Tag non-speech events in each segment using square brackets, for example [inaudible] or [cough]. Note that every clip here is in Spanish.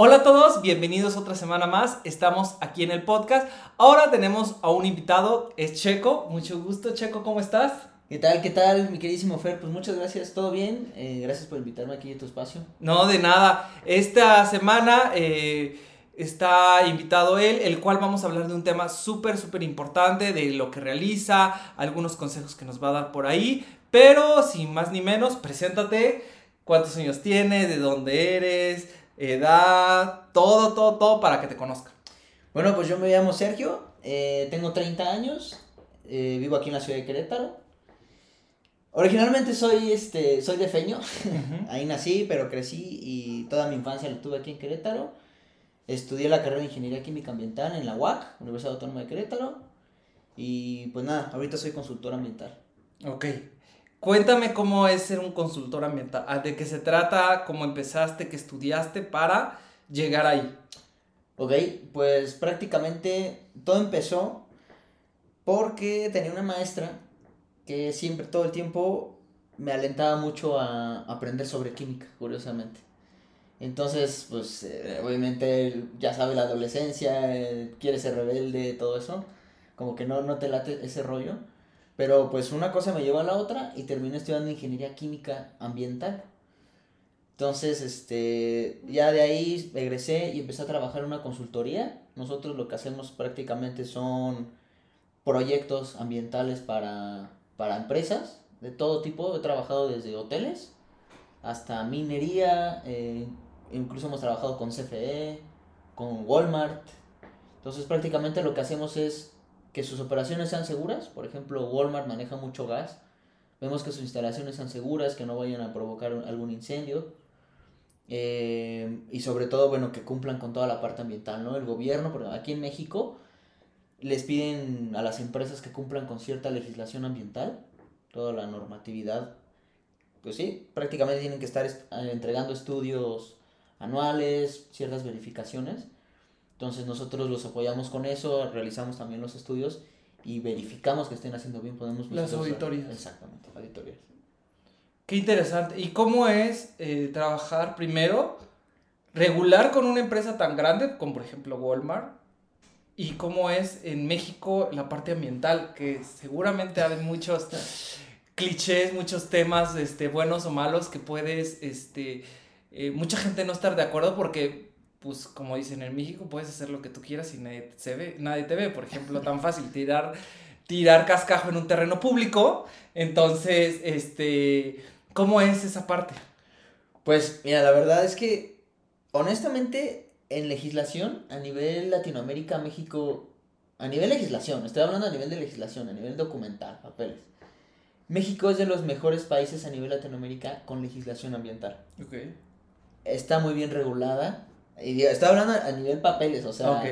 Hola a todos, bienvenidos otra semana más. Estamos aquí en el podcast. Ahora tenemos a un invitado, es Checo. Mucho gusto, Checo, ¿cómo estás? ¿Qué tal? ¿Qué tal, mi queridísimo Fer? Pues muchas gracias, ¿todo bien? Eh, gracias por invitarme aquí a tu espacio. No, de nada. Esta semana eh, está invitado él, el cual vamos a hablar de un tema súper, súper importante, de lo que realiza, algunos consejos que nos va a dar por ahí. Pero, sin más ni menos, preséntate. ¿Cuántos años tienes? ¿De dónde eres? Edad, todo, todo, todo para que te conozca. Bueno, pues yo me llamo Sergio, eh, tengo 30 años, eh, vivo aquí en la ciudad de Querétaro. Originalmente soy, este, soy de Feño, [laughs] ahí nací, pero crecí y toda mi infancia la tuve aquí en Querétaro. Estudié la carrera de Ingeniería Química Ambiental en la UAC, Universidad Autónoma de Querétaro. Y pues nada, ahorita soy consultor ambiental. Ok. Cuéntame cómo es ser un consultor ambiental, ah, de qué se trata, cómo empezaste, qué estudiaste para llegar ahí. Ok, pues prácticamente todo empezó porque tenía una maestra que siempre, todo el tiempo, me alentaba mucho a aprender sobre química, curiosamente. Entonces, pues, eh, obviamente, ya sabe la adolescencia, quiere ser rebelde, todo eso. Como que no, no te late ese rollo. Pero pues una cosa me llevó a la otra y terminé estudiando ingeniería química ambiental. Entonces, este, ya de ahí regresé y empecé a trabajar en una consultoría. Nosotros lo que hacemos prácticamente son proyectos ambientales para, para empresas de todo tipo. He trabajado desde hoteles hasta minería, eh, incluso hemos trabajado con CFE, con Walmart. Entonces prácticamente lo que hacemos es que sus operaciones sean seguras. Por ejemplo, Walmart maneja mucho gas. Vemos que sus instalaciones sean seguras, que no vayan a provocar algún incendio. Eh, y sobre todo, bueno, que cumplan con toda la parte ambiental, ¿no? El gobierno, porque aquí en México les piden a las empresas que cumplan con cierta legislación ambiental, toda la normatividad. Pues sí, prácticamente tienen que estar eh, entregando estudios anuales, ciertas verificaciones entonces nosotros los apoyamos con eso, realizamos también los estudios y verificamos que estén haciendo bien. Podemos Las auditorías. Exactamente, auditorías. Qué interesante. ¿Y cómo es eh, trabajar primero regular con una empresa tan grande como por ejemplo Walmart? ¿Y cómo es en México la parte ambiental? Que seguramente hay muchos clichés, muchos temas este, buenos o malos que puedes, este, eh, mucha gente no estar de acuerdo porque pues como dicen en México, puedes hacer lo que tú quieras y nadie, se ve, nadie te ve. Por ejemplo, tan fácil tirar, tirar cascajo en un terreno público. Entonces, este, ¿cómo es esa parte? Pues mira, la verdad es que, honestamente, en legislación, a nivel Latinoamérica, México, a nivel legislación, estoy hablando a nivel de legislación, a nivel documental, papeles. México es de los mejores países a nivel Latinoamérica con legislación ambiental. Okay. Está muy bien regulada y está hablando a nivel papeles, o sea.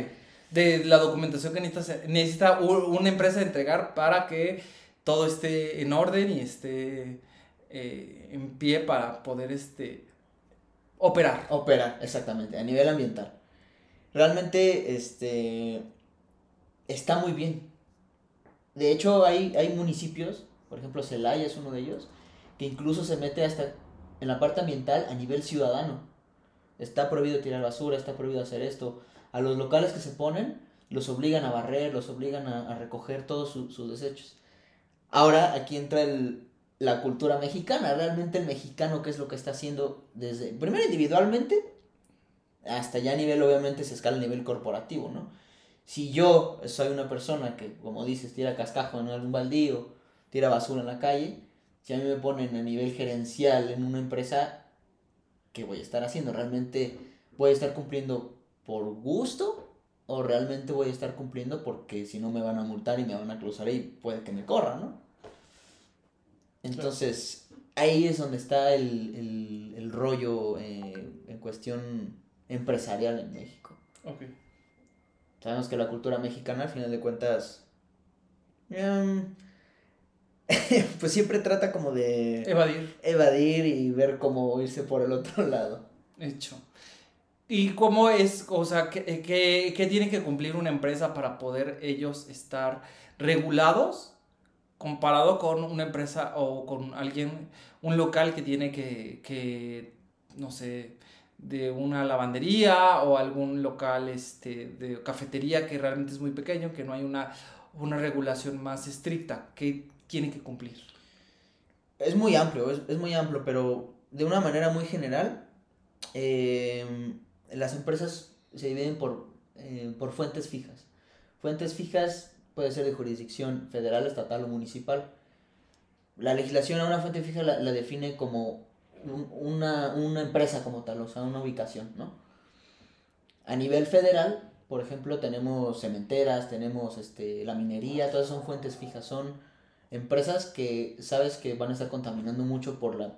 De la documentación que necesita, necesita una empresa entregar para que todo esté en orden y esté eh, en pie para poder este, operar. Operar, exactamente, a nivel ambiental. Realmente, este, está muy bien. De hecho, hay, hay municipios, por ejemplo, Celaya es uno de ellos, que incluso se mete hasta en la parte ambiental a nivel ciudadano. Está prohibido tirar basura, está prohibido hacer esto. A los locales que se ponen, los obligan a barrer, los obligan a, recoger todos sus desechos. Ahora aquí entra el, la cultura mexicana, realmente el mexicano, ¿qué es lo que está haciendo desde, primero individualmente, hasta ya a nivel, obviamente, se escala a nivel corporativo, ¿no? Si yo soy una persona que, como dices, tira cascajo en algún baldío, tira basura en la calle, si a mí me ponen a nivel gerencial en una empresa, ¿qué voy a estar haciendo? ¿Realmente voy a estar cumpliendo por gusto? ¿O realmente voy a estar cumpliendo porque si no me van a multar y me van a cruzar y puede que me corra, ¿no? Entonces, ahí es donde está el, rollo eh, en cuestión empresarial en México. Sabemos que la cultura mexicana, al final de cuentas, em, [laughs] pues siempre trata como de... Evadir. Evadir y ver cómo irse por el otro [laughs] lado. Hecho. ¿Y cómo es, o sea, qué, qué, tiene que cumplir una empresa para poder ellos estar regulados comparado con una empresa o con alguien, un local que tiene que, que no sé, de una lavandería o algún local este, de cafetería que realmente es muy pequeño, que no hay una, una regulación más estricta que tiene que cumplir. Es muy amplio, es, es muy amplio, pero de una manera muy general, eh, las empresas se dividen por, eh, por fuentes fijas. Fuentes fijas puede ser de jurisdicción federal, estatal o municipal. La legislación a una fuente fija la, define como un- una, una empresa como tal, o sea, una ubicación, ¿no? A nivel federal, por ejemplo, tenemos cementeras, tenemos este, la minería, todas son fuentes fijas, son empresas que sabes que van a estar contaminando mucho por, la,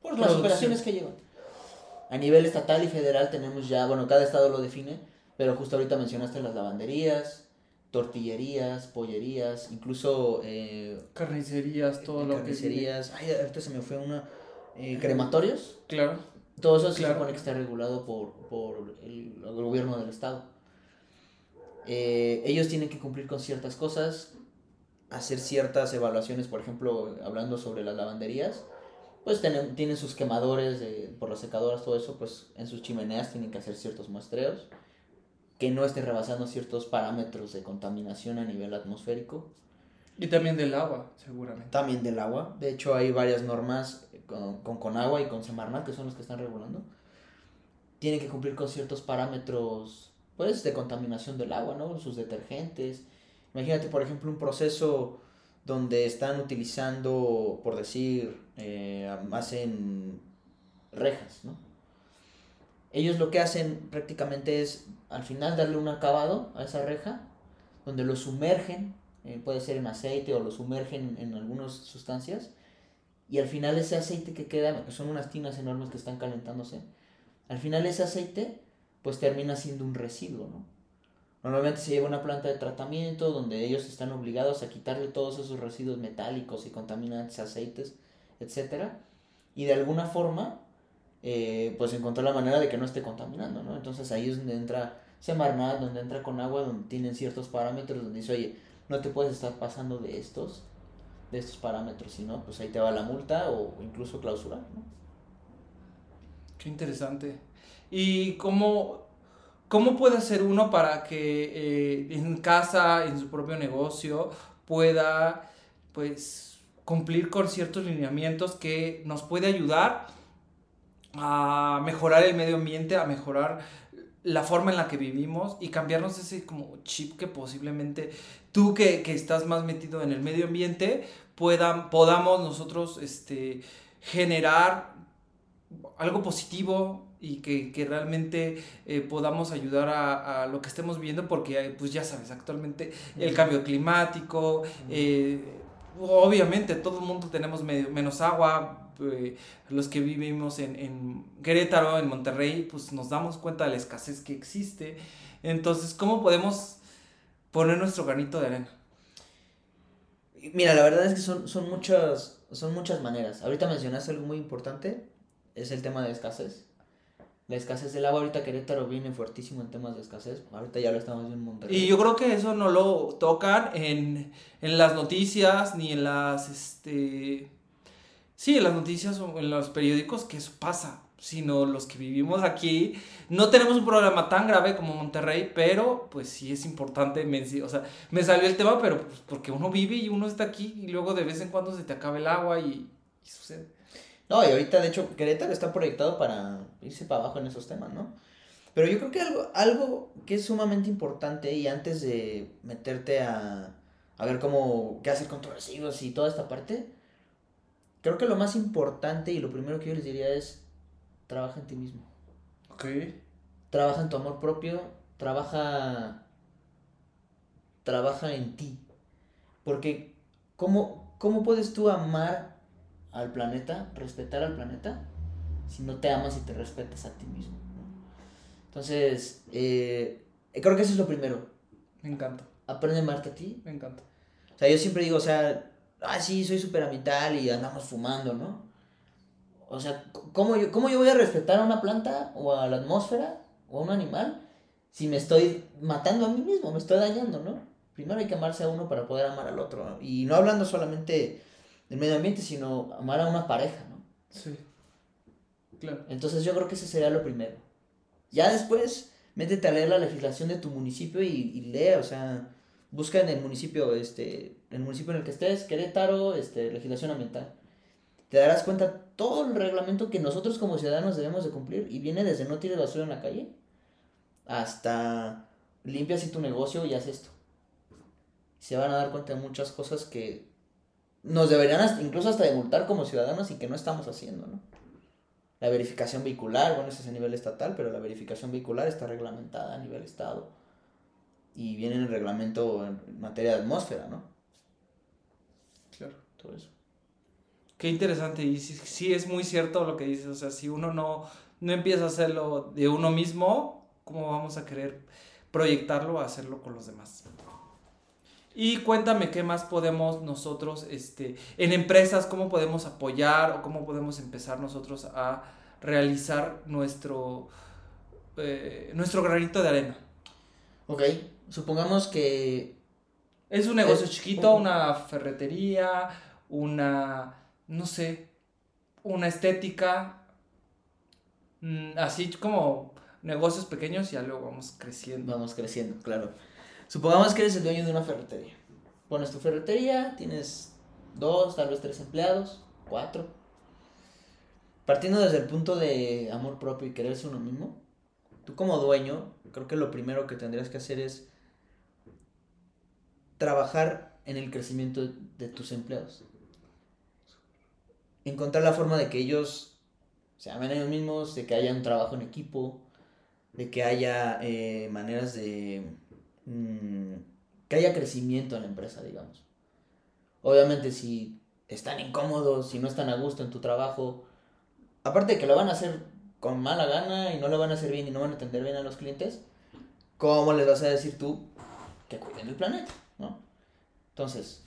por las operaciones que llevan. A nivel estatal y federal tenemos ya, bueno, cada estado lo define, pero justo ahorita mencionaste las lavanderías, tortillerías, pollerías, incluso eh, Carnicerías, todo lo que... carnicerías. Ay, ahorita se me fue una. eh, crematorios. Claro. Todo eso se Claro. supone que está regulado por, por el, el gobierno del estado. Eh, ellos tienen que cumplir con ciertas cosas, hacer ciertas evaluaciones, por ejemplo, hablando sobre las lavanderías, pues tienen, tienen sus quemadores de- por las secadoras, todo eso, pues en sus chimeneas tienen que hacer ciertos muestreos, que no estén rebasando ciertos parámetros de contaminación a nivel atmosférico. Y también del agua, seguramente. También del agua. De hecho, hay varias normas con, con Conagua y con Semarnat, que son los que están regulando. Tienen que cumplir con ciertos parámetros, pues, de contaminación del agua, ¿no? Sus detergentes. Imagínate, por ejemplo, un proceso donde están utilizando, por decir, eh, hacen rejas, ¿no? Ellos lo que hacen prácticamente es, al final, darle un acabado a esa reja, donde lo sumergen eh, puede ser en aceite o lo sumergen en algunas sustancias y al final ese aceite que queda, que son unas tinas enormes que están calentándose, al final ese aceite pues termina siendo un residuo, ¿no? Normalmente se lleva una planta de tratamiento donde ellos están obligados a quitarle todos esos residuos metálicos y contaminantes, aceites, etcétera, y de alguna forma eh, pues encontrar la manera de que no esté contaminando, ¿no? Entonces ahí es donde entra Semarnat, donde entra con agua, donde tienen ciertos parámetros, donde dice, oye, no te puedes estar pasando de estos, de estos parámetros, si no, pues ahí te va la multa o incluso clausurar, ¿no? Qué interesante. ¿Y cómo, cómo puede hacer uno para que eh, en casa, en su propio negocio, pueda pues cumplir con ciertos lineamientos que nos puede ayudar a mejorar el medio ambiente, a mejorar la forma en la que vivimos y cambiarnos ese como chip que posiblemente tú que, que estás más metido en el medio ambiente puedan, podamos nosotros este, generar algo positivo y que, que realmente eh, podamos ayudar a, a lo que estemos viendo porque eh, pues ya sabes actualmente el cambio climático eh, obviamente todo el mundo tenemos medio, menos agua eh, los que vivimos en, en Querétaro en Monterrey pues nos damos cuenta de la escasez que existe entonces cómo podemos poner nuestro granito de arena Mira, la verdad es que son, son, muchas, son muchas maneras. Ahorita mencionaste algo muy importante, es el tema de escasez. La escasez del agua, ahorita Querétaro viene fuertísimo en temas de escasez. Ahorita ya lo estamos viendo en Monterrey. Y yo creo que eso no lo tocan en, en las noticias ni en las, este... Sí, en las noticias o en los periódicos que eso pasa, sino los que vivimos aquí. No tenemos un problema tan grave como Monterrey, pero pues sí es importante, o sea, me salió el tema, pero pues, porque uno vive y uno está aquí y luego de vez en cuando se te acaba el agua y, y sucede. No, y ahorita de hecho Querétaro está proyectado para irse para abajo en esos temas, ¿no? Pero yo creo que algo, algo que es sumamente importante y antes de meterte a, a ver cómo, qué hacer con tus residuos y toda esta parte, creo que lo más importante y lo primero que yo les diría es, trabaja en ti mismo. Ok. Trabaja en tu amor propio, trabaja, trabaja en ti. Porque, ¿cómo, ¿cómo puedes tú amar al planeta, respetar al planeta, si no te amas y te respetas a ti mismo? ¿no? Entonces, eh, creo que eso es lo primero. Me encanta, Aprende a amarte a ti. me encanta. O sea, yo siempre digo, o sea, ah, sí, soy súper ambiental y andamos fumando, ¿no? O sea, ¿cómo yo, ¿cómo yo voy a respetar a una planta o a la atmósfera o a un animal si me estoy matando a mí mismo, me estoy dañando, ¿no? Primero hay que amarse a uno para poder amar al otro. ¿no? Y no hablando solamente del medio ambiente, sino amar a una pareja, ¿no? Sí. Claro. Entonces yo creo que ese sería lo primero. Ya después, métete a leer la legislación de tu municipio y, y lee, o sea, busca en el municipio, este, el municipio en el que estés, Querétaro, este, legislación ambiental. Te darás cuenta todo el reglamento que nosotros como ciudadanos debemos de cumplir y viene desde no tires basura en la calle hasta limpia así tu negocio y haz esto. Se van a dar cuenta de muchas cosas que nos deberían hasta- incluso hasta de multar como ciudadanos y que no estamos haciendo, ¿no? La verificación vehicular, bueno, eso es a nivel estatal, pero la verificación vehicular está reglamentada a nivel estado. Y viene en el reglamento en materia de atmósfera, ¿no? Claro. Todo eso. Qué interesante. Y sí, sí es muy cierto lo que dices. O sea, si uno no, no empieza a hacerlo de uno mismo, ¿cómo vamos a querer proyectarlo a hacerlo con los demás? Y cuéntame qué más podemos nosotros, este, en empresas, cómo podemos apoyar o cómo podemos empezar nosotros a realizar nuestro, eh, nuestro granito de arena. Ok, supongamos que Es un negocio Es chiquito, un- una ferretería, una, no sé, una estética, mm, así como negocios pequeños y ya luego vamos creciendo. vamos creciendo, claro. Supongamos que eres el dueño de una ferretería. Pones tu ferretería, tienes dos, tal vez tres empleados, cuatro. Partiendo desde el punto de amor propio y quererse uno mismo, tú como dueño, creo que lo primero que tendrías que hacer es trabajar en el crecimiento de, tus empleados. Encontrar la forma de que ellos se amen ellos mismos, de que haya un trabajo en equipo, de que haya eh, maneras de... mm, que haya crecimiento en la empresa, digamos. Obviamente si están incómodos, si no están a gusto en tu trabajo, aparte de que lo van a hacer con mala gana y no lo van a hacer bien y no van a atender bien a los clientes, ¿cómo les vas a decir tú que cuiden el planeta? ¿no? Entonces,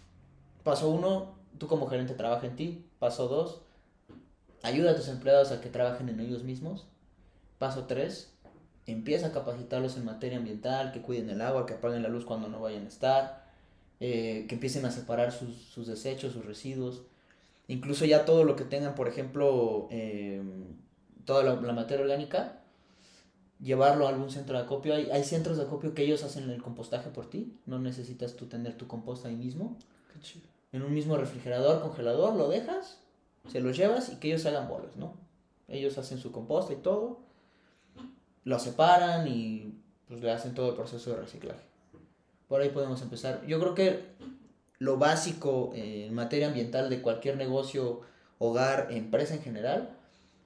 paso uno, tú como gerente trabaja en ti. Paso dos, ayuda a tus empleados a que trabajen en ellos mismos. Paso tres, empieza a capacitarlos en materia ambiental, que cuiden el agua, que apaguen la luz cuando no vayan a estar, eh, que empiecen a separar sus, sus desechos, sus residuos. Incluso ya todo lo que tengan, por ejemplo, eh, toda la, la materia orgánica, llevarlo a algún centro de acopio. Hay, hay centros de acopio que ellos hacen el compostaje por ti. No necesitas tú tener tu composta ahí mismo. Qué chido. En un mismo refrigerador, congelador, lo dejas, se los llevas y que ellos hagan bolas, ¿no? Ellos hacen su composta y todo, lo separan y pues le hacen todo el proceso de reciclaje. Por ahí podemos empezar. Yo creo que lo básico en materia ambiental de cualquier negocio, hogar, empresa en general,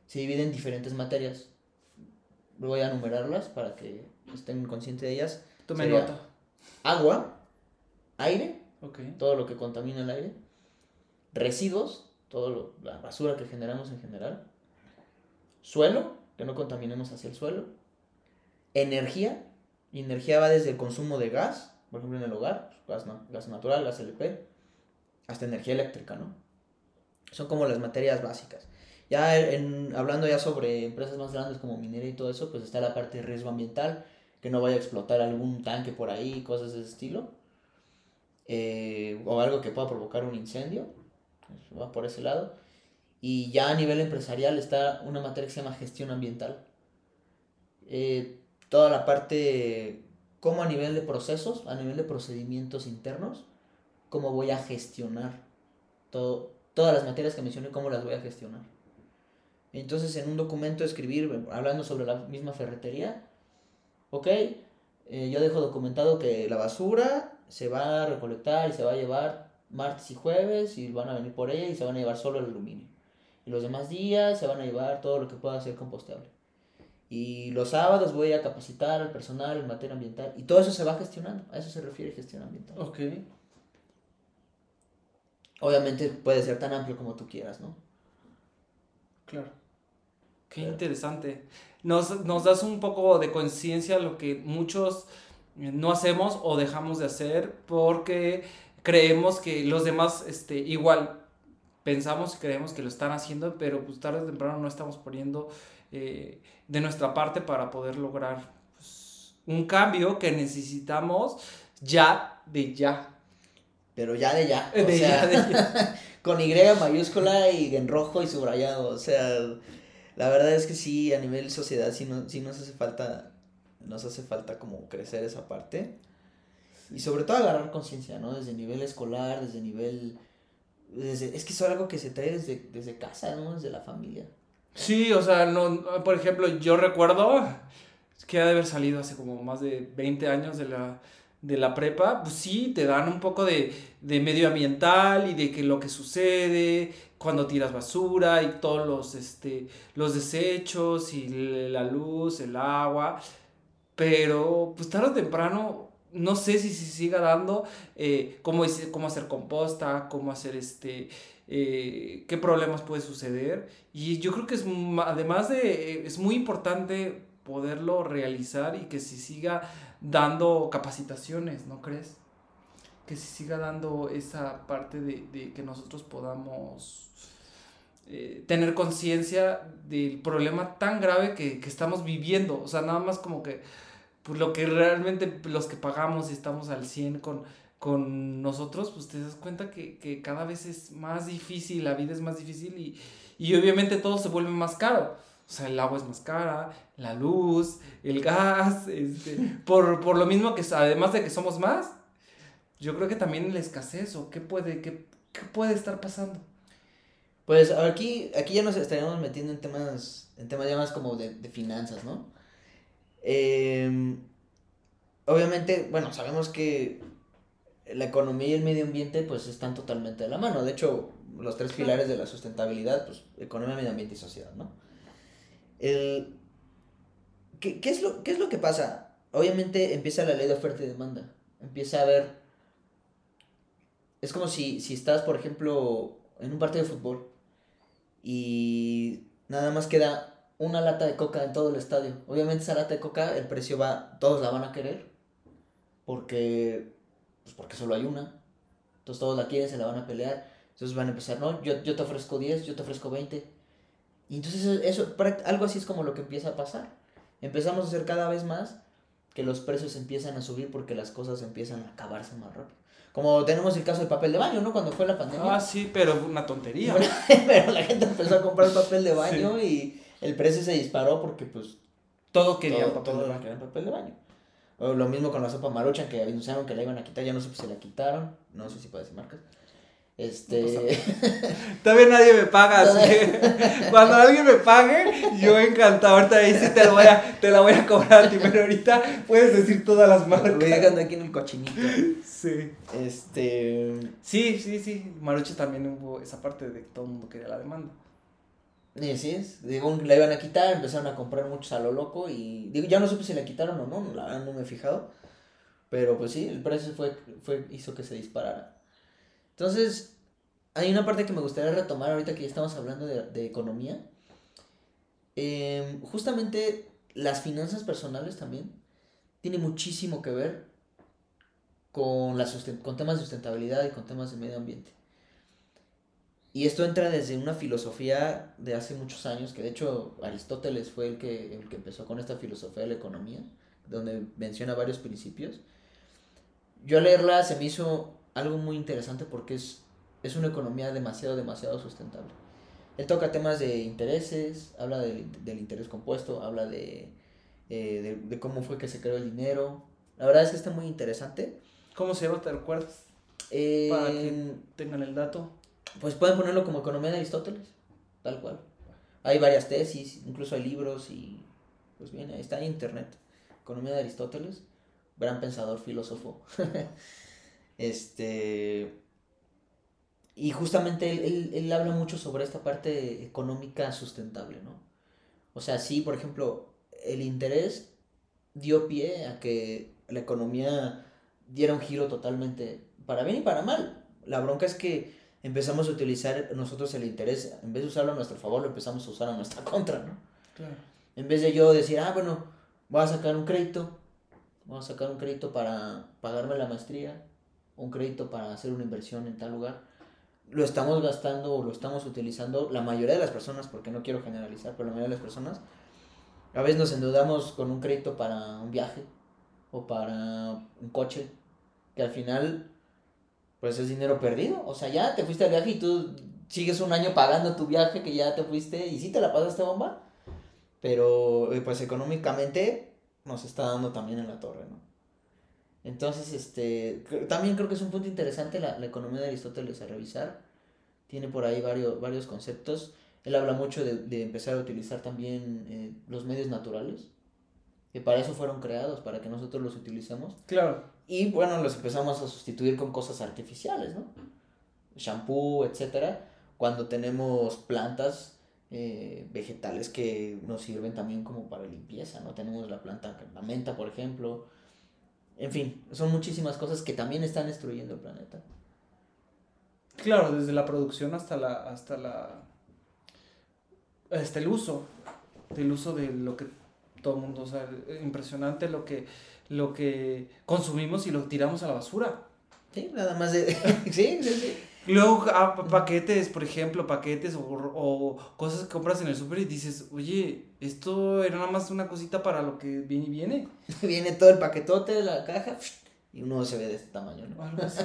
se divide en diferentes materias. Voy a enumerarlas para que estén conscientes de ellas. Tome nota. Agua, aire, todo lo que contamina el aire, residuos, toda la basura que generamos en general, suelo, que no contaminemos hacia el suelo, energía, energía va desde el consumo de gas, por ejemplo en el hogar, gas, na- gas natural, gas LP, hasta energía eléctrica, ¿no? Son como las materias básicas. Ya en, hablando ya sobre empresas más grandes como minería y todo eso, pues está la parte de riesgo ambiental, que no vaya a explotar algún tanque por ahí, cosas de ese estilo eh, o algo que pueda provocar un incendio, pues, va por ese lado. Y ya a nivel empresarial está una materia que se llama gestión ambiental. Eh, toda la parte, como a nivel de procesos, a nivel de procedimientos internos, cómo voy a gestionar todo, todas las materias que mencioné, cómo las voy a gestionar. Entonces, en un documento escribir, hablando sobre la misma ferretería, ok, eh, yo dejo documentado que la basura se va a recolectar y se va a llevar martes y jueves y van a venir por ella y se van a llevar solo el aluminio. Y los demás días se van a llevar todo lo que pueda ser compostable. Y los sábados voy a capacitar al personal en materia ambiental. Y todo eso se va gestionando. A eso se refiere gestión ambiental. Ok. Obviamente puede ser tan amplio como tú quieras, ¿no? Claro. Qué Claro. interesante. Nos, nos das un poco de conciencia lo que muchos eh, no hacemos o dejamos de hacer porque creemos que los demás, este, igual, pensamos y creemos que lo están haciendo, pero pues tarde o temprano no estamos poniendo eh, de nuestra parte para poder lograr pues, un cambio que necesitamos ya de ya. Pero ya de ya. [laughs] O De sea, ya, de ya. [laughs] con Y mayúscula y en rojo y subrayado. O sea, La verdad es que sí, a nivel sociedad sí, no, sí nos hace falta, nos hace falta como crecer esa parte. Y sobre todo agarrar conciencia, ¿no? Desde nivel escolar, desde nivel... Desde, es que es algo que se trae desde, desde casa, ¿no? Desde la familia. Sí, o sea, no, por ejemplo, yo recuerdo que ha de haber salido hace como más de 20 años de la, de la prepa, pues sí, te dan un poco de, de medio ambiental y de que lo que sucede cuando tiras basura y todos los, este, los desechos y la luz, el agua, pero pues tarde o temprano no sé si se siga dando eh, cómo, cómo hacer composta, cómo hacer este, eh, qué problemas puede suceder. Y yo creo que es, además de, es muy importante poderlo realizar y que se siga dando capacitaciones, ¿no crees? Que se siga dando esa parte de, que nosotros podamos eh, tener conciencia del problema tan grave que, que estamos viviendo. O sea, nada más como que pues lo que realmente los que pagamos y estamos al 100 con, con nosotros, pues te das cuenta que, cada vez es más difícil, la vida es más difícil y, y obviamente todo se vuelve más caro. O sea, el agua es más cara, la luz, el gas, este, [laughs] por, por lo mismo que además de que somos más, yo creo que también la escasez o qué puede, qué, qué puede estar pasando. Pues aquí, aquí ya nos estaríamos metiendo en temas, en temas ya más como de, de finanzas, ¿no? Eh, obviamente, bueno, sabemos que la economía y el medio ambiente pues están totalmente de la mano. De hecho, los tres pilares de la sustentabilidad, pues economía, medio ambiente y sociedad, ¿no? El, ¿qué, es lo, ¿Qué es lo que pasa? Obviamente empieza la ley de oferta y demanda. Empieza a haber... Es como si, si estás, por ejemplo, en un partido de fútbol y nada más queda una lata de coca en todo el estadio. Obviamente esa lata de coca, el precio va, todos la van a querer, porque, pues porque solo hay una. Entonces todos la quieren, se la van a pelear. Entonces van a empezar, no, yo, yo te ofrezco 10, yo te ofrezco 20. Y entonces eso, algo así es como lo que empieza a pasar. Empezamos a hacer cada vez más que los precios empiezan a subir porque las cosas empiezan a acabarse más rápido. Como tenemos el caso del papel de baño, ¿no? Cuando fue la pandemia. Ah, sí, pero una tontería. [laughs] pero la gente empezó a comprar papel de baño y el precio se disparó porque pues todo quería papel, de baño. papel de baño. O lo mismo con la sopa maruchan que anunciaron que la iban a quitar, ya no sé si la quitaron, no sé si puede decir marcas. Este. [laughs] Todavía nadie me paga, así [laughs] cuando alguien me pague, yo encantado. Ahorita ahí sí te, voy a, te la voy a cobrar a ti, pero ahorita puedes decir todas las marcas. Voy dejando aquí en el cochinito. Sí. Este. Sí, sí, sí. Marucha también hubo esa parte de que todo el mundo quería la demanda. Y así es, digo, la iban a quitar, empezaron a comprar muchos a lo loco y digo, ya no supe si la quitaron o no, la verdad no me he fijado, pero pues sí, el precio fue, fue, hizo que se disparara. Entonces, hay una parte que me gustaría retomar ahorita que ya estamos hablando de, economía. Em, justamente las finanzas personales también tiene muchísimo que ver con, la con temas de sustentabilidad y con temas de medio ambiente. Y esto entra desde una filosofía de hace muchos años, que de hecho Aristóteles fue el que, el que empezó con esta filosofía de la economía, donde menciona varios principios. Yo al leerla se me hizo algo muy interesante porque es, es una economía demasiado, demasiado sustentable. Él toca temas de intereses, habla del, interés compuesto, habla de, eh, de, cómo fue que se creó el dinero. La verdad es que está muy interesante. ¿Cómo se llama? ¿Te recuerdas? Para que tengan el dato. Pues pueden ponerlo como economía de Aristóteles, tal cual. Hay varias tesis, incluso hay libros y pues bien, está en internet. Economía de Aristóteles, gran pensador, filósofo. [laughs] este y justamente él, él, habla mucho sobre esta parte económica sustentable, ¿no? O sea, sí, por ejemplo, el interés dio pie a que la economía diera un giro totalmente para bien y para mal. La bronca es que empezamos a utilizar nosotros el interés, en vez de usarlo a nuestro favor, lo empezamos a usar a nuestra [laughs] contra, ¿no? Claro. En vez de yo decir, ah, bueno, voy a sacar un crédito, voy a sacar un crédito para pagarme la maestría, un crédito para hacer una inversión en tal lugar, lo estamos gastando o lo estamos utilizando, la mayoría de las personas, porque no quiero generalizar, pero la mayoría de las personas, a veces nos endeudamos con un crédito para un viaje o para un coche, que al final pues es dinero perdido. O sea, ya te fuiste al viaje y tú sigues un año pagando tu viaje que ya te fuiste y si te la pasaste bomba, Pero eh, pues económicamente nos está dando también en la torre, ¿no? Entonces, este, también creo que es un punto interesante la, economía de Aristóteles a revisar. Tiene por ahí varios, varios conceptos. Él habla mucho de, de empezar a utilizar también eh, los medios naturales, que para eso fueron creados, para que nosotros los utilicemos. Claro. Y bueno, los empezamos a sustituir con cosas artificiales, ¿no? Shampoo, etcétera. Cuando tenemos plantas eh, vegetales que nos sirven también como para limpieza, ¿no? Tenemos la planta, la menta, por ejemplo. En fin, son muchísimas cosas que también están destruyendo el planeta. Claro, desde la producción hasta la, hasta la, hasta el uso, del uso de lo que todo el mundo, o sea, impresionante lo que, lo que consumimos y lo tiramos a la basura. Sí, nada más de, [laughs] sí, sí, sí. Luego, ah, paquetes, por ejemplo, paquetes o, o cosas que compras en el súper y dices, oye, esto era nada más una cosita para lo que viene y viene. [laughs] Viene todo el paquetote de la caja y uno se ve de este tamaño, ¿no? Algo así.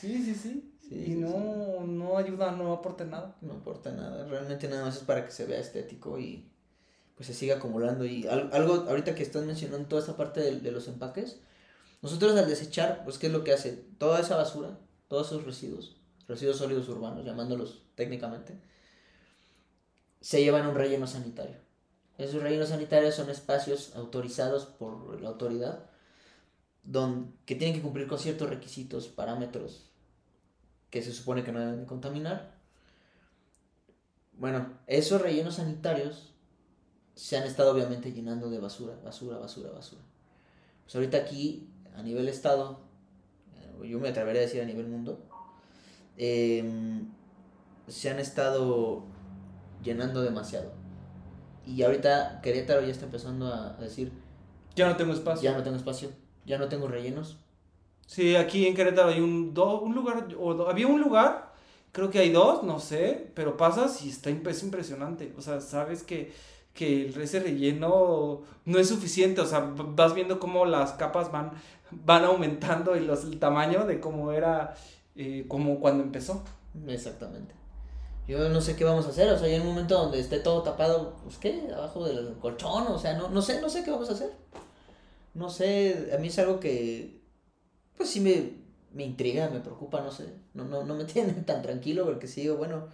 Sí, sí, sí. [laughs] Sí, y sí, no, no ayuda, no aporta nada. No importa nada, realmente nada más es para que se vea estético y pues se siga acumulando. Y al- algo, ahorita que estás mencionando toda esta parte de, de los empaques, nosotros al desechar, pues ¿qué es lo que hace? Toda esa basura, todos esos residuos, residuos sólidos urbanos, llamándolos técnicamente, se llevan a un relleno sanitario. Esos rellenos sanitarios son espacios autorizados por la autoridad don, que tienen que cumplir con ciertos requisitos, parámetros que se supone que no deben de contaminar. Bueno, esos rellenos sanitarios se han estado obviamente llenando de basura, basura, basura, basura. Pues ahorita aquí, a nivel estado, eh, yo me atrevería a decir a nivel mundo, em, se han estado llenando demasiado. Y ahorita Querétaro ya está empezando a, a decir, Ya no tengo espacio. ya no tengo espacio, ya no tengo rellenos. Sí, aquí en Querétaro hay un, do- un lugar, o do- había un lugar, creo que hay dos, no sé, pero pasas y está es impresionante. O sea, sabes que, que el- ese relleno no es suficiente. O sea, vas viendo cómo las capas van, van aumentando y los, el tamaño de cómo era, eh, como cuando empezó. Exactamente. Yo no sé qué vamos a hacer, o sea, hay un momento donde esté todo tapado, pues qué, abajo del colchón, o sea, no, no sé, no sé qué vamos a hacer. No sé, a mí es algo que, pues sí me, me intriga, me preocupa, no sé, no, no, no me [laughs] tiene tan tranquilo porque sí digo, bueno,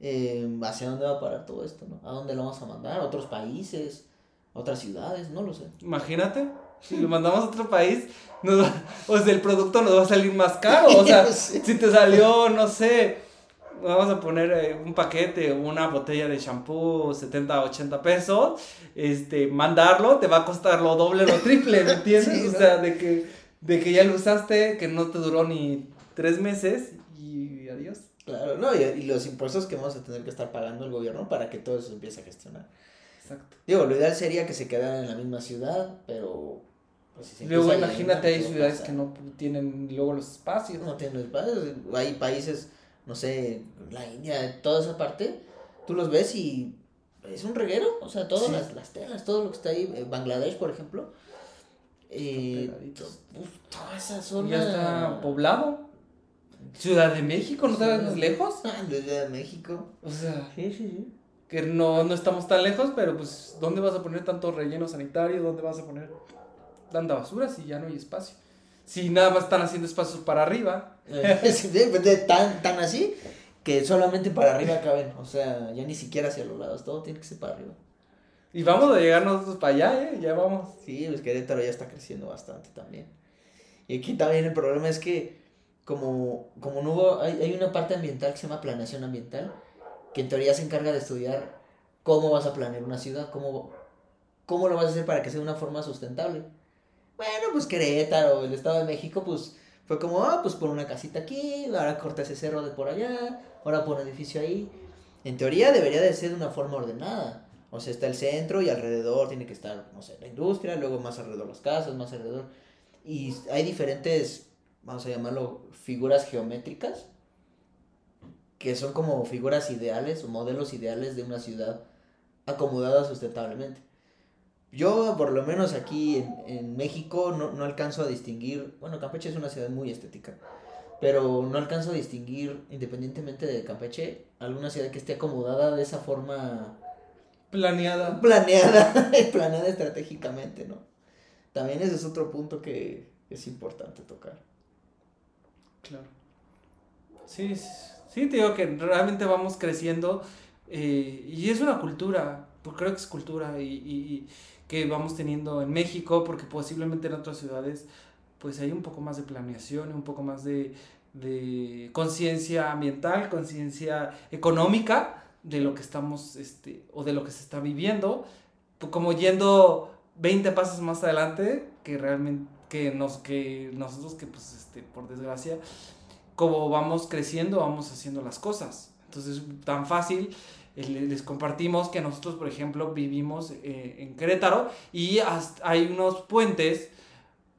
eh, ¿hacia dónde va a parar todo esto, no? ¿A dónde lo vamos a mandar? ¿A otros países? ¿A otras ciudades? No lo sé. Imagínate, si lo mandamos a otro país, nos va- o sea, el producto nos va a salir más caro. O sea, [laughs] Sí. si te salió, no sé, vamos a poner eh, un paquete o una botella de shampoo, 70, 80 pesos, este, mandarlo te va a costar lo doble, lo triple, ¿me [laughs] entiendes? Sí, o ¿no? sea, de que, de que ya lo usaste, que no te duró ni tres meses y adiós. Claro, no, y, y los impuestos que vamos a tener que estar pagando el gobierno para que todo eso empiece a gestionar. Exacto. Digo, lo ideal sería que se quedaran en la misma ciudad, pero pues si se Luego imagínate, hay ¿qué ciudades pasa? que no tienen luego los espacios. no tienen espacios, hay países, no sé, la India, toda esa parte, tú los ves y es un reguero, o sea, todas Sí. las, las telas, todo lo que está ahí, eh, Bangladesh, por ejemplo, eh, toda esa zona... Ya está poblado. Ciudad de México, ¿no ves más lejos? Ah, Ciudad de México. O sea, Sí, sí, sí. que no, no estamos tan lejos, pero pues, ¿dónde vas a poner tanto relleno sanitario? ¿Dónde vas a poner tanta basura si ya no hay espacio? Si nada más están haciendo espacios para arriba. [laughs] Sí, pues, de tan, tan así que solamente para arriba caben, o sea, ya ni siquiera hacia los lados, todo tiene que ser para arriba. Y vamos a llegar nosotros para allá, ¿eh? Ya vamos. Sí, pues Querétaro ya está creciendo bastante también. Y aquí también el problema es que como, como no hubo, hay, hay una parte ambiental que se llama planeación ambiental, que en teoría se encarga de estudiar cómo vas a planear una ciudad, cómo, cómo lo vas a hacer para que sea de una forma sustentable. Bueno, pues Querétaro, el Estado de México, pues fue como, ah, pues pon una casita aquí, ahora corta ese cerro de por allá, ahora pon edificio ahí. En teoría debería de ser de una forma ordenada. O sea, está el centro y alrededor tiene que estar, no sé, la industria, luego más alrededor las casas, más alrededor. Y hay diferentes, vamos a llamarlo, figuras geométricas, que son como figuras ideales o modelos ideales de una ciudad acomodada sustentablemente. Yo, por lo menos aquí en, en México, no, no alcanzo a distinguir, bueno, Campeche es una ciudad muy estética, pero no alcanzo a distinguir, independientemente de Campeche, alguna ciudad que esté acomodada de esa forma Planeada. Planeada, [laughs] planeada estratégicamente, ¿no? También ese es otro punto que es importante tocar. Claro. Sí, sí, te digo que realmente vamos creciendo eh, y es una cultura, pues creo que es cultura y, que vamos teniendo en México, porque posiblemente en otras ciudades pues hay un poco más de planeación, un poco más de, de conciencia ambiental, conciencia económica de lo que estamos, este, o de lo que se está viviendo, pues como yendo 20 pasos más adelante, que realmente, que, nos, que nosotros que pues, este, por desgracia, como vamos creciendo, vamos haciendo las cosas. Entonces, tan fácil eh, les compartimos que nosotros, por ejemplo, vivimos eh, en Querétaro y hay unos puentes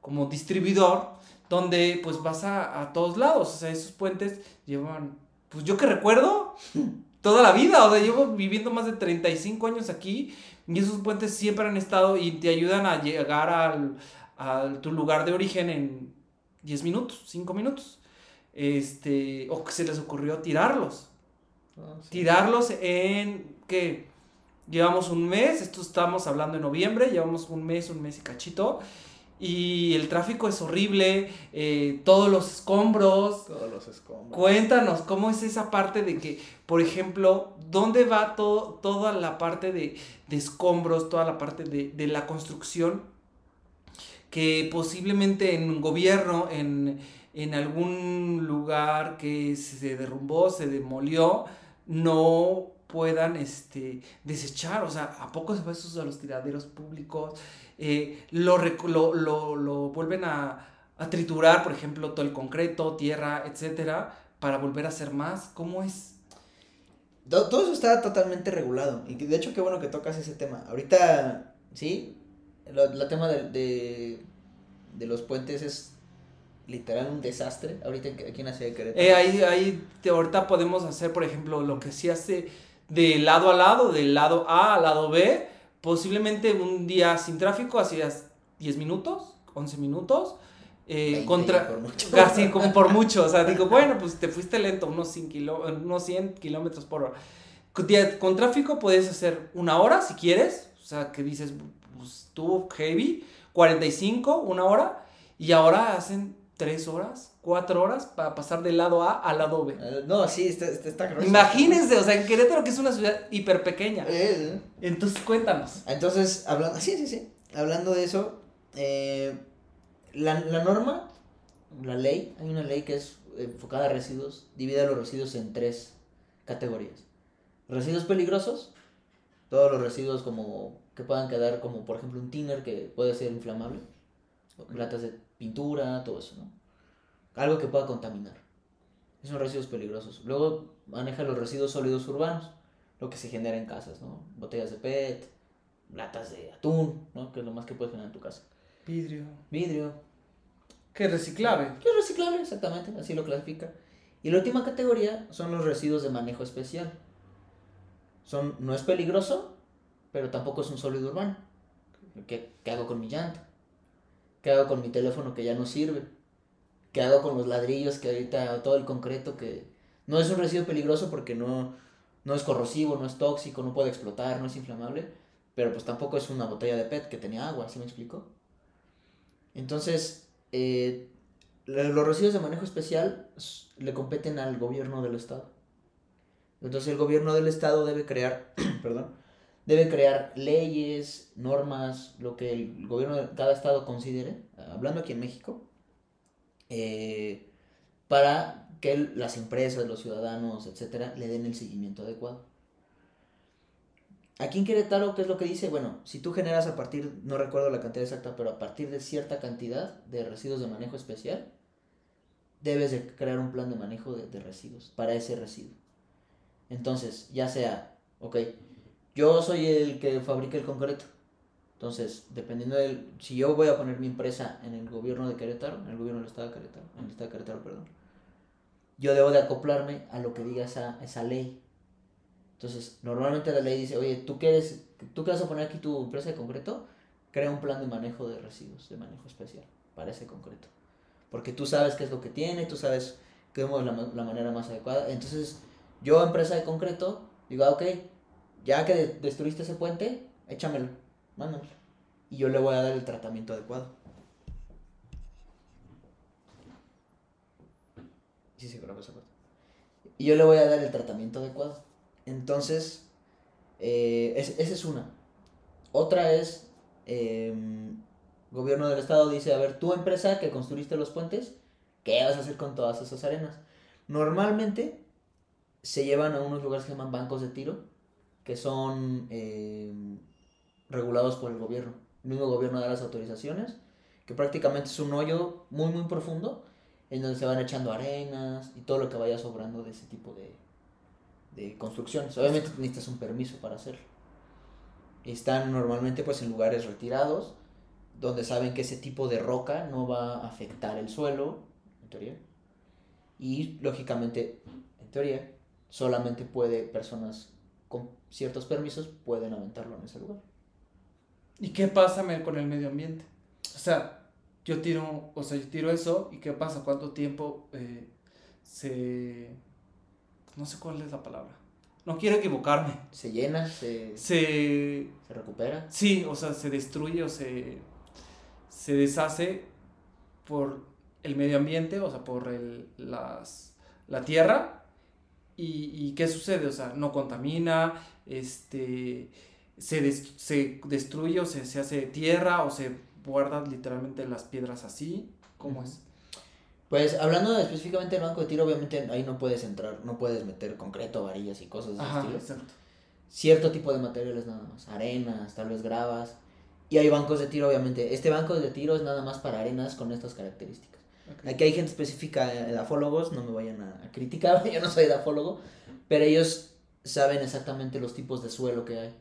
como distribuidor donde pues vas a, a, todos lados. O sea, esos puentes llevan, pues yo que recuerdo, [laughs] toda la vida. O sea, llevo viviendo más de 35 años aquí y esos puentes siempre han estado y te ayudan a llegar al, a tu lugar de origen en 10 minutos, 5 minutos. Este, o que se les ocurrió tirarlos. Ah, tirarlos en que llevamos un mes, esto estamos hablando en noviembre, llevamos un mes, un mes y cachito. Y el tráfico es horrible, eh, todos los escombros. Todos los escombros. Cuéntanos, ¿cómo es esa parte de que, por ejemplo, dónde va todo, toda la parte de, de escombros, toda la parte de, de, la construcción? Que posiblemente en un gobierno, en, en algún lugar que se derrumbó, se demolió, no puedan este, desechar, o sea, ¿a poco se va eso a los tiraderos públicos? Eh, lo, lo, vuelven a, triturar, por ejemplo, todo el concreto, tierra, etcétera, para volver a hacer más. ¿Cómo es? Todo, eso está totalmente regulado. Y de hecho, qué bueno que tocas ese tema. Ahorita, sí, el tema de, de los puentes es literal un desastre ahorita aquí en la ciudad de Querétaro. Eh, ahí, ahí ahorita podemos hacer, por ejemplo, lo que sí hace de lado a lado, del lado A al lado B, posiblemente un día sin tráfico hacías 10 minutos, 11 minutos. Eh, contra por mucho. [laughs] como por mucho, o sea, digo, bueno, pues te fuiste lento, unos 100, unos 100 kilómetros por hora. Con, tráfico puedes hacer una hora si quieres, o sea, que dices, pues tú heavy, 45, una hora, y ahora hacen tres horas, cuatro horas para pasar del lado A al lado B. Eh, no, sí, está, está, Imagínense, o sea, en Querétaro que es una ciudad hiper pequeña. Eh, Entonces, cuéntanos. Entonces, hablando, sí, sí, sí. Hablando de eso, eh, la, la, norma, la ley, hay una ley que es enfocada a residuos, divide los residuos en tres categorías. Residuos peligrosos, todos los residuos como que puedan quedar como por ejemplo un thinner que puede ser inflamable, latas de pintura, todo eso, ¿no? Algo que pueda contaminar. Esos son residuos peligrosos. Luego maneja los residuos sólidos urbanos, lo que se genera en casas, ¿no? Botellas de PET, latas de atún, ¿no? Que es lo más que puedes generar en tu casa. Vidrio. Vidrio. Que es reciclable. Que es reciclable, exactamente, así lo clasifica. Y la última categoría son los residuos de manejo especial. Son, no es peligroso, pero tampoco es un sólido urbano. ¿Qué, qué hago con mi llanta? ¿Qué hago con mi teléfono que ya no sirve? ¿Qué hago con los ladrillos que ahorita, todo el concreto que no es un residuo peligroso porque no, no es corrosivo, no es tóxico, no puede explotar, no es inflamable, pero pues tampoco es una botella de PET que tenía agua, ¿sí me explico? Entonces, eh, los residuos de manejo especial le competen al gobierno del estado. Entonces el gobierno del estado debe crear, [clears throat] perdón, debe crear leyes, normas, lo que el gobierno de cada estado considere, hablando aquí en México, eh, para que las empresas, los ciudadanos, etcétera, le den el seguimiento adecuado. Aquí en Querétaro, ¿qué es lo que dice? Bueno, si tú generas a partir, no recuerdo la cantidad exacta, pero a partir de cierta cantidad de residuos de manejo especial, debes de crear un plan de manejo de, de residuos para ese residuo. Entonces, ya sea, ok, yo soy el que fabrica el concreto. Entonces, dependiendo del... Si yo voy a poner mi empresa en el gobierno de Querétaro, en el gobierno del estado de Querétaro, en el estado de Querétaro, perdón, yo debo de acoplarme a lo que diga esa, esa ley. Entonces, normalmente la ley dice, oye, ¿tú quieres, tú a poner aquí tu empresa de concreto? Crea un plan de manejo de residuos, de manejo especial para ese concreto. Porque tú sabes qué es lo que tiene, tú sabes qué es la, la manera más adecuada. Entonces, yo, empresa de concreto, digo, ah, ok, ya que de- destruiste ese puente, échamelo, mándamelo. Y yo le voy a dar el tratamiento adecuado. Sí, sí, grabó esa parte. Y yo le voy a dar el tratamiento adecuado. Entonces, eh, es- esa es una. Otra es, em, gobierno del estado dice, a ver, tu empresa que construiste los puentes, ¿qué vas a hacer con todas esas arenas? Normalmente se llevan a unos lugares que se llaman bancos de tiro, que son em, regulados por el gobierno. El mismo gobierno da las autorizaciones, que prácticamente es un hoyo muy, muy profundo, en donde se van echando arenas y todo lo que vaya sobrando de ese tipo de, de construcciones. Obviamente necesitas un permiso para hacerlo. Están normalmente pues en lugares retirados, donde saben que ese tipo de roca no va a afectar el suelo, en teoría. Y lógicamente, en teoría, solamente puede personas con ciertos permisos pueden aventarlo en ese lugar. ¿Y qué pasa con el medio ambiente? O sea, yo tiro, o sea, yo tiro eso y qué pasa, cuánto tiempo eh, se, no sé cuál es la palabra, no quiero equivocarme, Se llena, se, se, se recupera. sí, o sea, se destruye o se, se deshace por el medio ambiente, o sea, por el, las, la tierra. ¿Y, ¿Y qué sucede? O sea, no contamina, este, se, des- se destruye o se, se hace tierra o se guardan literalmente las piedras así. ¿Cómo es? Pues hablando específicamente del banco de tiro, obviamente ahí no puedes entrar, no puedes meter concreto, varillas y cosas de Ajá, estilo. exacto. Cierto tipo de materiales nada más, arenas, tal vez gravas. Y hay bancos de tiro, obviamente. Este banco de tiro es nada más para arenas con estas características. Ok. Aquí hay gente específica, edafólogos, no me vayan a, a criticar, [laughs] yo no soy edafólogo, pero ellos saben exactamente los tipos de suelo que hay,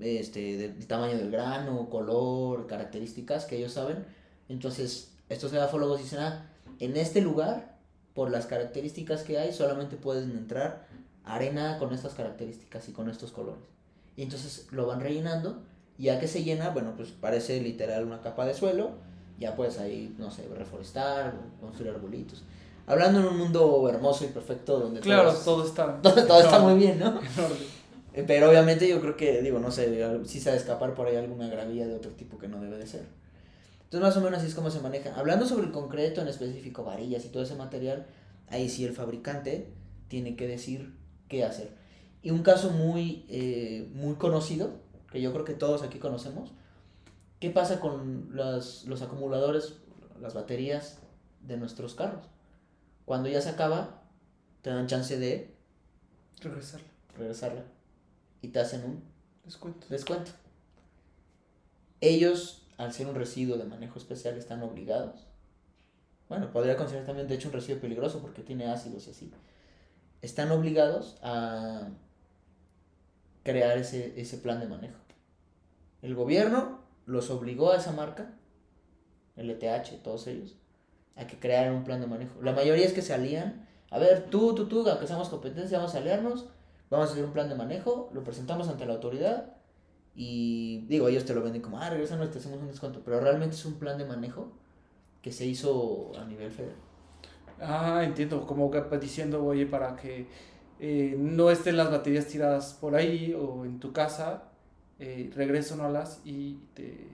este, del tamaño del grano, color, características que ellos saben. Entonces, estos edafólogos dicen, ah, en este lugar, por las características que hay, solamente pueden entrar arena con estas características y con estos colores. Y entonces lo van rellenando, y ya que se llena, bueno, pues parece literal una capa de suelo, ya puedes ahí, no sé, reforestar, construir arbolitos. Hablando en un mundo hermoso y perfecto donde Claro, todo, es- todo está. [laughs] donde todo está muy bien, ¿no? [laughs] Eh, Pero obviamente yo creo que, digo, no sé, sí se ha de escapar por ahí alguna gravilla de otro tipo que no debe de ser. Entonces más o menos así es como se maneja. Hablando sobre el concreto en específico, varillas y todo ese material, ahí sí el fabricante tiene que decir qué hacer. Y un caso muy, eh, muy conocido, que yo creo que todos aquí conocemos, ¿qué pasa con las- los acumuladores, las baterías de nuestros carros? Cuando ya se acaba, te dan chance de Regresarla. regresarla y te hacen un Descuento. descuento. Ellos, al ser un residuo de manejo especial, están obligados. Bueno, podría considerar también, de hecho, un residuo peligroso porque tiene ácidos y así. Están obligados a crear ese, ese plan de manejo. El gobierno los obligó a esa marca, el ETH, todos ellos, a que crearan un plan de manejo. La mayoría es que se alían. A ver, tú, tú, tú, aunque seamos competencia, vamos a aliarnos, vamos a hacer un plan de manejo, lo presentamos ante la autoridad y digo, ellos te lo venden como, ah, regresanos, te hacemos un descuento, pero realmente es un plan de manejo que se hizo a nivel federal. Ah, entiendo, como que diciendo, oye, para que eh, no estén las baterías tiradas por ahí o en tu casa, eh, regrésonoslas y te,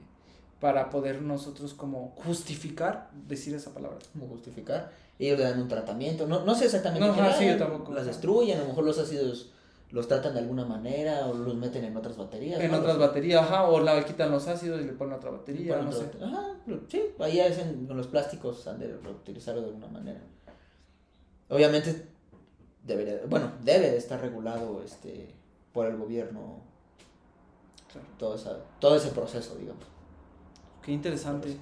para poder nosotros como justificar decir esa palabra. como justificar. Ellos le dan un tratamiento, no, no sé exactamente No, qué sí, yo tampoco. las destruyen, a lo mejor los ácidos los tratan de alguna manera o los meten en otras baterías. En ¿no? otras baterías, ajá, o la quitan los ácidos y le ponen otra batería, ponen no otra sé. bate- Ajá, sí, ahí hacen con los plásticos, han de reutilizarlo de alguna manera. Obviamente debería, bueno, debe de estar regulado este por el gobierno Claro. todo, esa, todo ese proceso, digamos. Qué interesante. sí.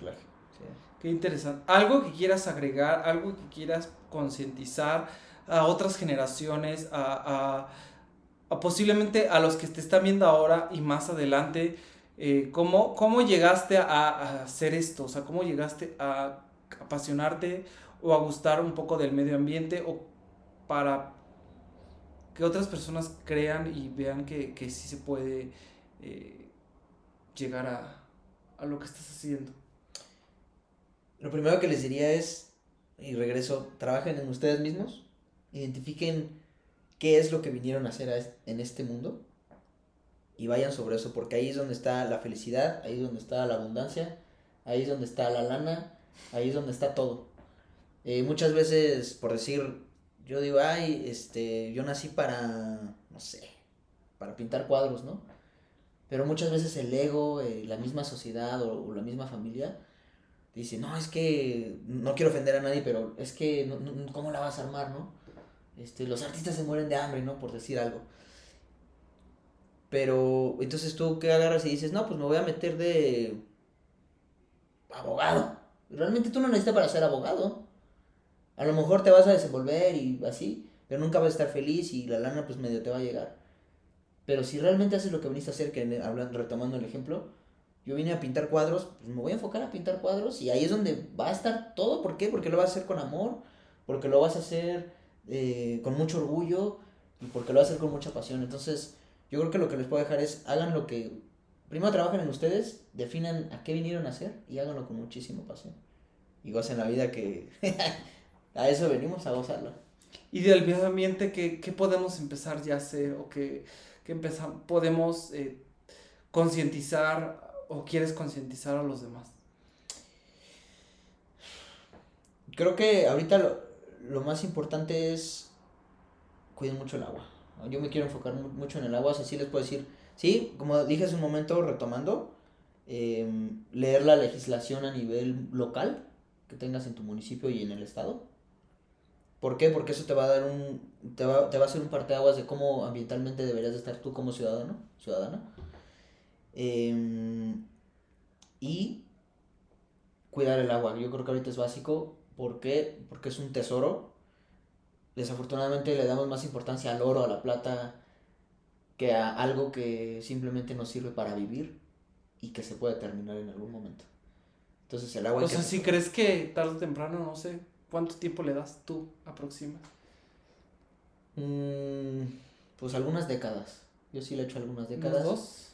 Qué interesante. Algo que quieras agregar, algo que quieras concientizar a otras generaciones, a, a- a posiblemente a los que te están viendo ahora y más adelante. eh, ¿cómo, ¿Cómo llegaste a, a hacer esto? O sea, ¿cómo llegaste a apasionarte o a gustar un poco del medio ambiente o para que otras personas crean y vean que, que sí se puede eh, llegar a, a lo que estás haciendo? Lo primero que les diría es, y regreso, trabajen en ustedes mismos, identifiquen qué es lo que vinieron a hacer en este mundo, y vayan sobre eso, porque ahí es donde está la felicidad, ahí es donde está la abundancia, ahí es donde está la lana, ahí es donde está todo. Eh, muchas veces, por decir, yo digo, ay, este, yo nací para, no sé, para pintar cuadros, ¿no? Pero muchas veces el ego, eh, la misma sociedad o, la misma familia dice, no, es que no quiero ofender a nadie, pero es que, no, ¿cómo la vas a armar, no? Este, los artistas se mueren de hambre, ¿no? Por decir algo. Pero entonces tú qué agarras y dices, no, pues me voy a meter de abogado. Realmente tú no necesitas para ser abogado. A lo mejor te vas a desenvolver y así, pero nunca vas a estar feliz y la lana pues medio te va a llegar. Pero si realmente haces lo que viniste a hacer, que hablando, retomando el ejemplo, yo vine a pintar cuadros, pues me voy a enfocar a pintar cuadros y ahí es donde va a estar todo. ¿Por qué? Porque lo vas a hacer con amor, porque lo vas a hacer eh, con mucho orgullo y porque lo vas a hacer con mucha pasión. Entonces, yo creo que lo que les puedo dejar es, hagan lo que, primero trabajen en ustedes, definan a qué vinieron a hacer y háganlo con muchísimo pasión. Y gocen la vida que [laughs] a eso venimos, a gozarla. Y del medio ambiente, ¿qué, qué podemos empezar ya a hacer o qué, qué podemos eh, concientizar o quieres concientizar a los demás? Creo que ahorita lo, lo más importante es cuiden mucho el agua yo me quiero enfocar mucho en el agua, así les puedo decir, sí, como dije hace un momento retomando, em, leer la legislación a nivel local que tengas en tu municipio y en el estado. ¿Por qué? Porque eso te va a dar un, te va, te va a hacer un parteaguas de cómo ambientalmente deberías de estar tú como ciudadano, ciudadana. Em, y cuidar el agua, yo creo que ahorita es básico. ¿Por qué? Porque es un tesoro desafortunadamente le damos más importancia al oro, a la plata, que a algo que simplemente nos sirve para vivir y que se puede terminar en algún momento. Entonces el agua... O sea, si crees que tarde o temprano, no sé, ¿cuánto tiempo le das tú aproxima? Mm, pues algunas décadas. Yo sí le he hecho algunas décadas. ¿Unos dos?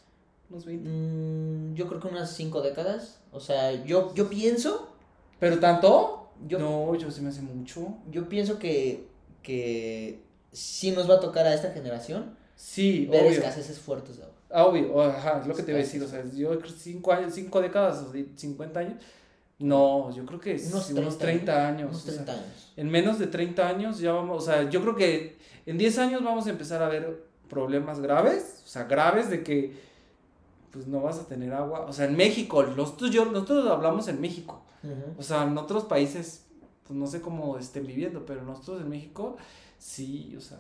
¿Unos 20? Mm, yo creo que unas cinco décadas. O sea, yo, yo pienso... ¿Pero tanto? Yo, no, yo sí me hace mucho. Yo pienso que que sí nos va a tocar a esta generación sí, ver obvio. escaseces fuertes de agua. Ah, obvio, ajá, es lo que te voy a decir, o sea, yo cinco años, cinco décadas, o 50 años, no, yo creo que unos 30, unos 30 años. Unos 30 años. En menos de 30 años ya vamos, o sea, yo creo que en 10 años vamos a empezar a ver problemas graves, o sea, graves de que pues no vas a tener agua, o sea, en México, nosotros, yo, nosotros hablamos en México, o sea, en otros países pues no sé cómo estén viviendo, pero nosotros en México sí, o sea,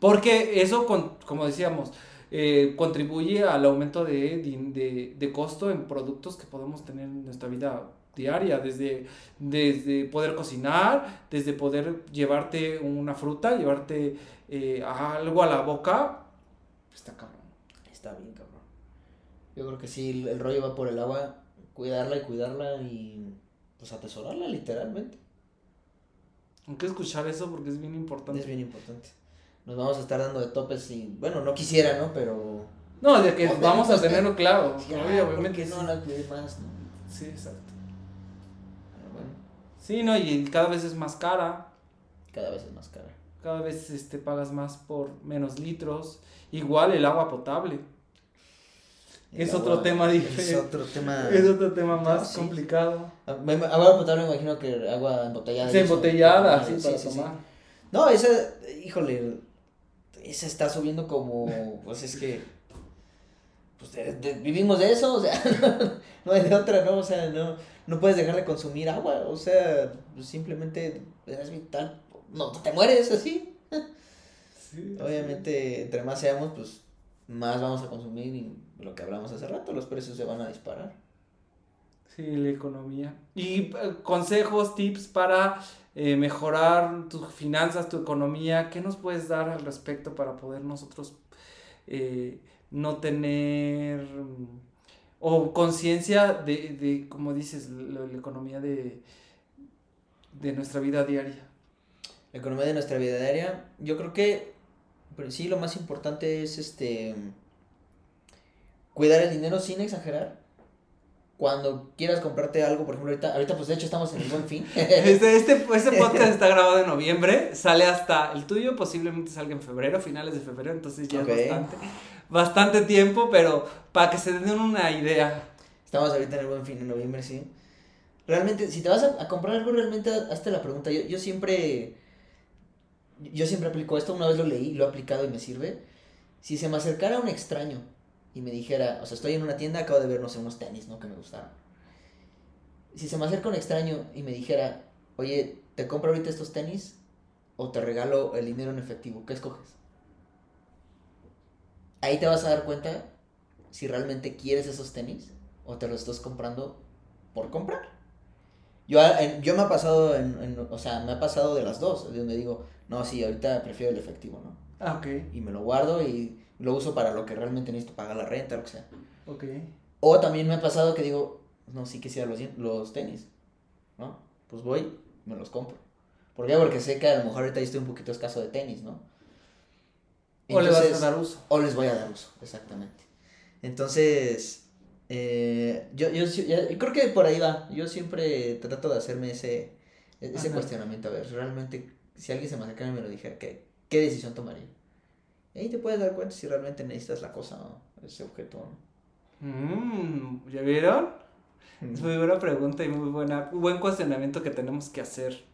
porque eso, con, como decíamos, eh, contribuye al aumento de, de, de, costo en productos que podemos tener en nuestra vida diaria, desde, desde poder cocinar, desde poder llevarte una fruta, llevarte eh, algo a la boca, está cabrón. Está bien cabrón. Yo creo que sí, el rollo va por el agua, cuidarla y cuidarla y pues atesorarla literalmente. Aunque escuchar eso porque es bien importante. Es bien importante. Nos vamos a estar dando de topes y, bueno, no quisiera, ¿no? Pero... No, de que vamos a tenerlo claro. obviamente. no la más, ¿no? Sí, exacto. Sí, no, y cada vez es más cara. Cada vez es más cara. Cada vez este, pagas más por menos litros. Igual el agua potable. Es otro tema diferente. Es otro tema. Es otro tema más complicado. Agua potable me imagino que agua embotellada. Sí, embotellada, sí, para tomar. No, esa, híjole, esa está subiendo como, pues es que, pues vivimos de eso, o sea, [laughs] no, hay de otra, ¿no? O sea, no, no puedes dejar de consumir agua, o sea, simplemente es vital, no te mueres así. Sí, [laughs] Obviamente, entre más seamos, pues más vamos a consumir y lo que hablamos hace rato, los precios se van a disparar. Sí, la economía. Y eh, consejos, tips para eh, mejorar tus finanzas, tu economía, ¿qué nos puedes dar al respecto para poder nosotros eh, no tener o conciencia de, de, como dices, la, economía de, de nuestra vida diaria? La economía de nuestra vida diaria, yo creo que pero sí lo más importante es este cuidar el dinero sin exagerar. Cuando quieras comprarte algo, por ejemplo, ahorita, ahorita pues de hecho estamos en el buen fin. [laughs] [laughs] este, este, este podcast está grabado en noviembre, sale hasta el tuyo, posiblemente salga en febrero, finales de febrero, entonces ya es bastante, bastante tiempo, pero para que se den una idea. Estamos ahorita en el buen fin de noviembre, sí. Realmente, si te vas a, a comprar algo, realmente hazte la pregunta. Yo, yo siempre. Yo siempre aplico esto, una vez lo leí, lo he aplicado y me sirve. Si se me acercara un extraño y me dijera, o sea, estoy en una tienda, acabo de ver, no sé, unos tenis, ¿no? Que me gustaron. Si se me acerca un extraño y me dijera, oye, ¿te compro ahorita estos tenis o te regalo el dinero en efectivo? ¿Qué escoges? Ahí te vas a dar cuenta si realmente quieres esos tenis o te los estás comprando por comprar. Yo, en- yo me ha pasado, en, en- o sea, me ha pasado de las dos, de donde digo, no, sí, ahorita prefiero el efectivo, ¿no? Ah, ok, Y me lo guardo y lo uso para lo que realmente necesito, pagar la renta, lo que sea. ok. O también me ha pasado que digo, no, sí quisiera los, los tenis, ¿no? Pues voy, me los compro. ¿Por qué? Porque sé que a lo mejor ahorita yo estoy un poquito escaso de tenis, ¿no? O le vas a dar uso. o les voy a dar uso, exactamente. Entonces, eh, yo, yo, ya- yo creo que por ahí va. Yo siempre trato de hacerme ese, ese Ajá. cuestionamiento. A ver, realmente, si alguien se me acercara y me lo dijera, ¿qué, qué decisión tomaría? Y ahí te puedes dar cuenta si realmente necesitas la cosa ese objeto. ¿no? Mm, ¿Ya vieron? Es muy buena pregunta y muy buena, buen cuestionamiento que tenemos que hacer.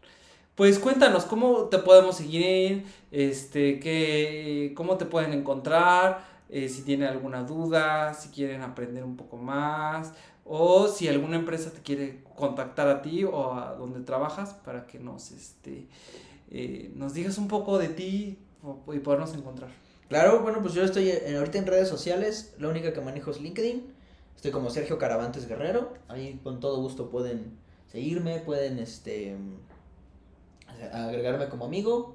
Pues cuéntanos, ¿cómo te podemos seguir? Este, qué, ¿Cómo te pueden encontrar? Eh, si tienen alguna duda, si quieren aprender un poco más, o si alguna empresa te quiere contactar a ti o a donde trabajas para que nos, este, eh, nos digas un poco de ti y podernos encontrar. Claro, bueno, pues yo estoy en- ahorita en redes sociales. La única que manejo es LinkedIn. Estoy como Sergio Caravantes Guerrero. Ahí con todo gusto pueden seguirme, pueden este agregarme como amigo.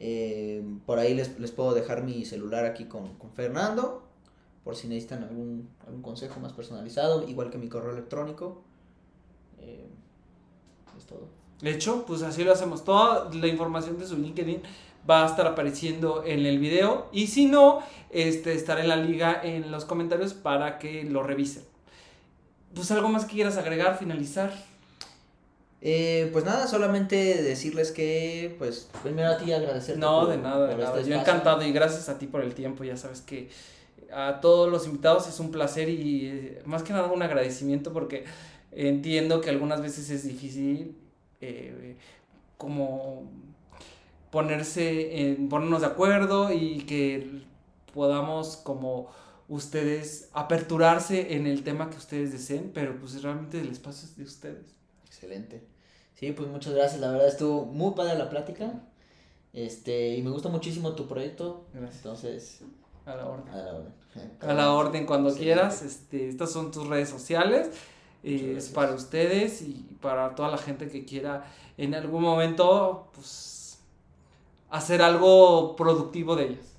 Eh, por ahí les, les puedo dejar mi celular aquí con, con Fernando. Por si necesitan algún, algún consejo más personalizado, igual que mi correo electrónico. Eh, es todo. De hecho, pues así lo hacemos. Toda la información de su LinkedIn va a estar apareciendo en el video. Y si no, este, estará en la liga en los comentarios para que lo revisen. Pues algo más que quieras agregar, finalizar. Eh, pues nada, solamente decirles que, pues, primero a ti agradecerte. No, por- de nada, de por nada. este Yo encantado y gracias a ti por el tiempo. Ya sabes que a todos los invitados es un placer y eh, más que nada un agradecimiento porque entiendo que algunas veces es difícil eh, como ponerse en, ponernos de acuerdo y que podamos como ustedes aperturarse en el tema que ustedes deseen, pero pues realmente el espacio es de ustedes. Excelente. Sí, pues muchas gracias. La verdad estuvo muy padre la plática. Este, y me gusta muchísimo tu proyecto. Gracias. Entonces, A la orden. a la orden. A la orden cuando Excelente. quieras. Este, estas son tus redes sociales. eh, es para ustedes y para toda la gente que quiera en algún momento pues hacer algo productivo de ellas.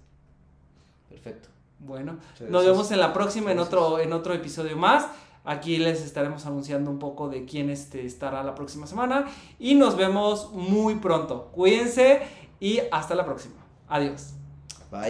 Perfecto. Bueno, Muchas nos gracias. vemos en la próxima en otro en otro episodio más. Aquí les estaremos anunciando un poco de quién este estará la próxima semana y nos vemos muy pronto. Cuídense y hasta la próxima. Adiós.